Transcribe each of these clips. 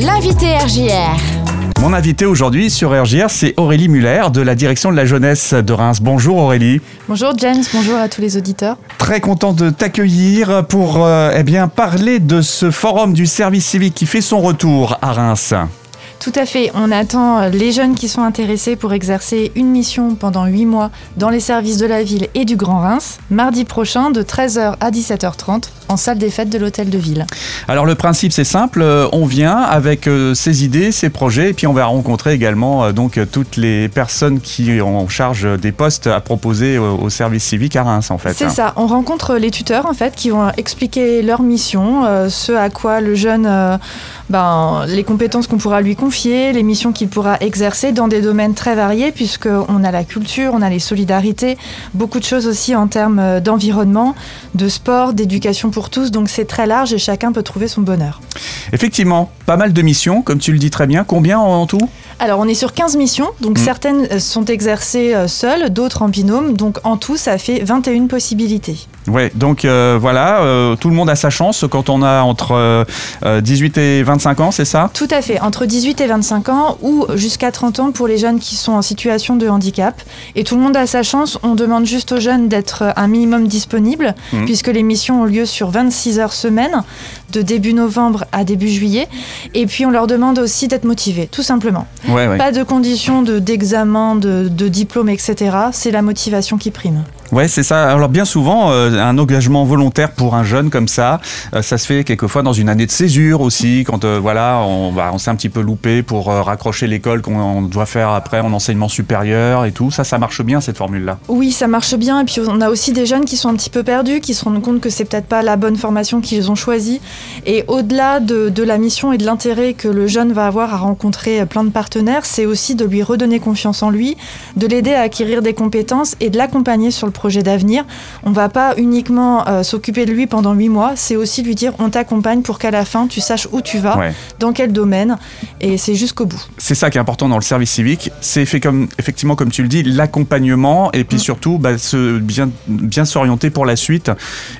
L'invité RJR. Mon invité aujourd'hui sur RGR, c'est Aurélie Muller de la direction de la jeunesse de Reims. Bonjour Aurélie. Bonjour James, bonjour à tous les auditeurs. Très content de t'accueillir pour euh, eh bien, parler de ce forum du service civique qui fait son retour à Reims. Tout à fait. On attend les jeunes qui sont intéressés pour exercer une mission pendant 8 mois dans les services de la ville et du Grand Reims, mardi prochain de 13h à 17h30 en salle des fêtes de l'hôtel de ville. Alors le principe c'est simple, euh, on vient avec euh, ses idées, ses projets et puis on va rencontrer également euh, donc toutes les personnes qui ont en charge des postes à proposer au service civique à Reims en fait. C'est ça, on rencontre les tuteurs en fait qui vont expliquer leur mission, ce à quoi le jeune ben, les compétences qu'on pourra lui confier, les missions qu'il pourra exercer dans des domaines très variés, puisqu'on a la culture, on a les solidarités, beaucoup de choses aussi en termes d'environnement, de sport, d'éducation pour tous, donc c'est très large et chacun peut trouver son bonheur. Effectivement, pas mal de missions, comme tu le dis très bien. Combien en tout? Alors, on est sur 15 missions, donc mm. certaines sont exercées euh, seules, d'autres en binôme. Donc, en tout, ça fait 21 possibilités. Ouais, donc euh, voilà, euh, tout le monde a sa chance quand on a entre 18 et 25 ans, c'est ça? Tout à fait, entre 18 et 25 ans ou jusqu'à 30 ans pour les jeunes qui sont en situation de handicap. Et tout le monde a sa chance, on demande juste aux jeunes d'être un minimum disponible, mm. puisque les missions ont lieu sur 26 heures semaine, de début novembre à début juillet. Et puis, on leur demande aussi d'être motivés, tout simplement. Pas de conditions d'examen, de, de diplôme, etc. C'est la motivation qui prime. Ouais, c'est ça. Alors bien souvent, euh, un engagement volontaire pour un jeune comme ça, euh, ça se fait quelquefois dans une année de césure aussi, quand euh, voilà, on, bah, on s'est un petit peu loupé pour raccrocher l'école qu'on doit faire après en enseignement supérieur et tout. Ça, ça marche bien cette formule-là. Oui, ça marche bien. Et puis on a aussi des jeunes qui sont un petit peu perdus, qui se rendent compte que c'est peut-être pas la bonne formation qu'ils ont choisie. Et au-delà de, de, la mission et de l'intérêt que le jeune va avoir à rencontrer plein de partenaires, c'est aussi de lui redonner confiance en lui, de l'aider à acquérir des compétences et de l'accompagner sur le projet d'avenir. On va pas uniquement euh, s'occuper de lui pendant huit mois, c'est aussi lui dire on t'accompagne pour qu'à la fin tu saches où tu vas, dans quel domaine, et c'est jusqu'au bout. C'est ça qui est important dans le service civique, c'est fait comme effectivement comme tu le dis l'accompagnement et puis mm. surtout bah, se, bien bien s'orienter pour la suite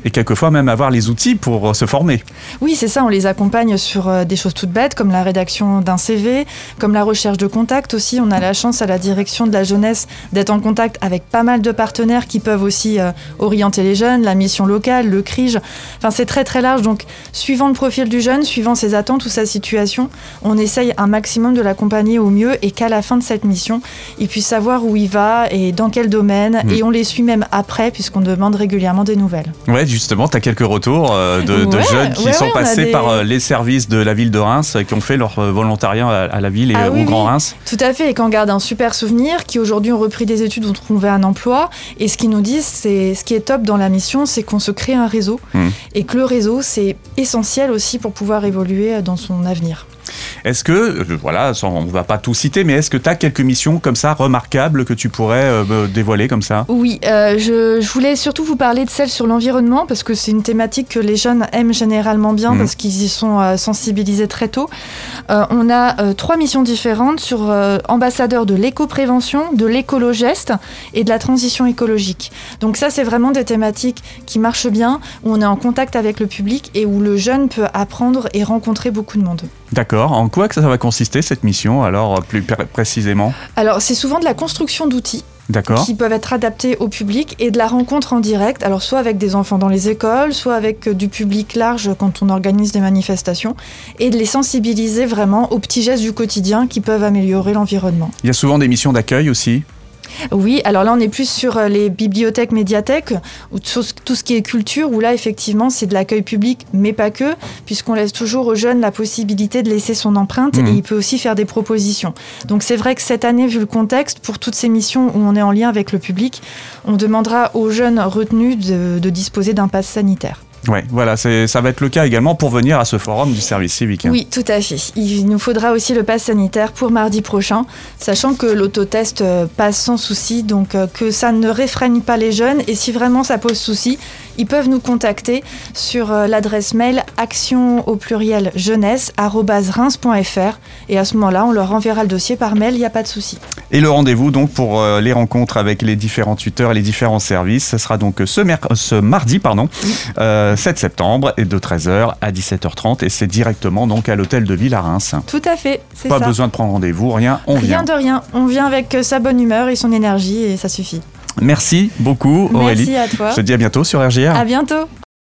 et quelquefois même avoir les outils pour euh, se former. Oui, c'est ça, on les accompagne sur euh, des choses toutes bêtes comme la rédaction d'un CV, comme la recherche de contact aussi. On a la chance à la direction de la jeunesse d'être en contact avec pas mal de partenaires qui peuvent aussi euh, orienter les jeunes, la mission locale, le CRIJ. Enfin, c'est très très large. Donc, suivant le profil du jeune, suivant ses attentes ou sa situation, on essaye un maximum de l'accompagner au mieux et qu'à la fin de cette mission, il puisse savoir où il va et dans quel domaine. Mm. Et on les suit même après, puisqu'on demande régulièrement des nouvelles. Ouais, justement, tu as quelques retours euh, de, jeunes qui sont passés par euh, les services de la ville de Reims, qui ont fait leur volontariat à, la ville et ah au Grand Reims. Tout à fait, et qu'on garde un super souvenir, qui aujourd'hui ont repris des études, ont trouvé un emploi. Et ce qui nous dit c'est ce qui est top dans la mission, c'est qu'on se crée un réseau mmh. et que le réseau, c'est essentiel aussi pour pouvoir évoluer dans son avenir. Est-ce que, euh, voilà, on ne va pas tout citer, mais est-ce que tu as quelques missions comme ça remarquables que tu pourrais euh, dévoiler comme ça? Oui, euh, je, voulais surtout vous parler de celle sur l'environnement parce que c'est une thématique que les jeunes aiment généralement bien mmh. parce qu'ils y sont sensibilisés très tôt. on a trois missions différentes sur ambassadeur de l'éco-prévention, de l'écolo-geste et de la transition écologique. Donc ça, c'est vraiment des thématiques qui marchent bien, où on est en contact avec le public et où le jeune peut apprendre et rencontrer beaucoup de monde. D'accord. En quoi que ça va consister cette mission alors plus précisément Alors c'est souvent de la construction d'outils qui peuvent être adaptés au public et de la rencontre en direct, alors soit avec des enfants dans les écoles, soit avec euh, du public large quand on organise des manifestations, et de les sensibiliser vraiment aux petits gestes du quotidien qui peuvent améliorer l'environnement. Il y a souvent des missions d'accueil aussi oui, alors là on est plus sur euh, les bibliothèques, médiathèques, ou tout ce qui est culture, où là effectivement c'est de l'accueil public, mais pas que, puisqu'on laisse toujours aux jeunes la possibilité de laisser son empreinte et mmh. il peut aussi faire des propositions. Donc c'est vrai que cette année, vu le contexte, pour toutes ces missions où on est en lien avec le public, on demandera aux jeunes retenus de, de disposer d'un pass sanitaire. Oui, voilà, ça va être le cas également pour venir à ce forum du service civique. Oui, tout à fait. Il nous faudra aussi le pass sanitaire pour mardi prochain, sachant que l'autotest euh, passe sans souci, donc euh, que ça ne réfrène pas les jeunes. Et si vraiment ça pose souci, ils peuvent nous contacter sur euh, l'adresse mail action au pluriel jeunesse reims.fr et à ce moment-là, on leur enverra le dossier par mail, il n'y a pas de souci. Et le rendez-vous donc pour euh, les rencontres avec les différents tuteurs et les différents services, ce sera donc ce, ce mardi pardon, 7 septembre et de 13h à 17h30 et c'est directement donc à l'hôtel de ville à Reims. Tout à fait, c'est Pas besoin de prendre rendez-vous, rien, on vient. Rien de rien, on vient avec sa bonne humeur et son énergie et ça suffit. Merci beaucoup Aurélie. Merci à toi. Je te dis à bientôt sur RGR. À bientôt.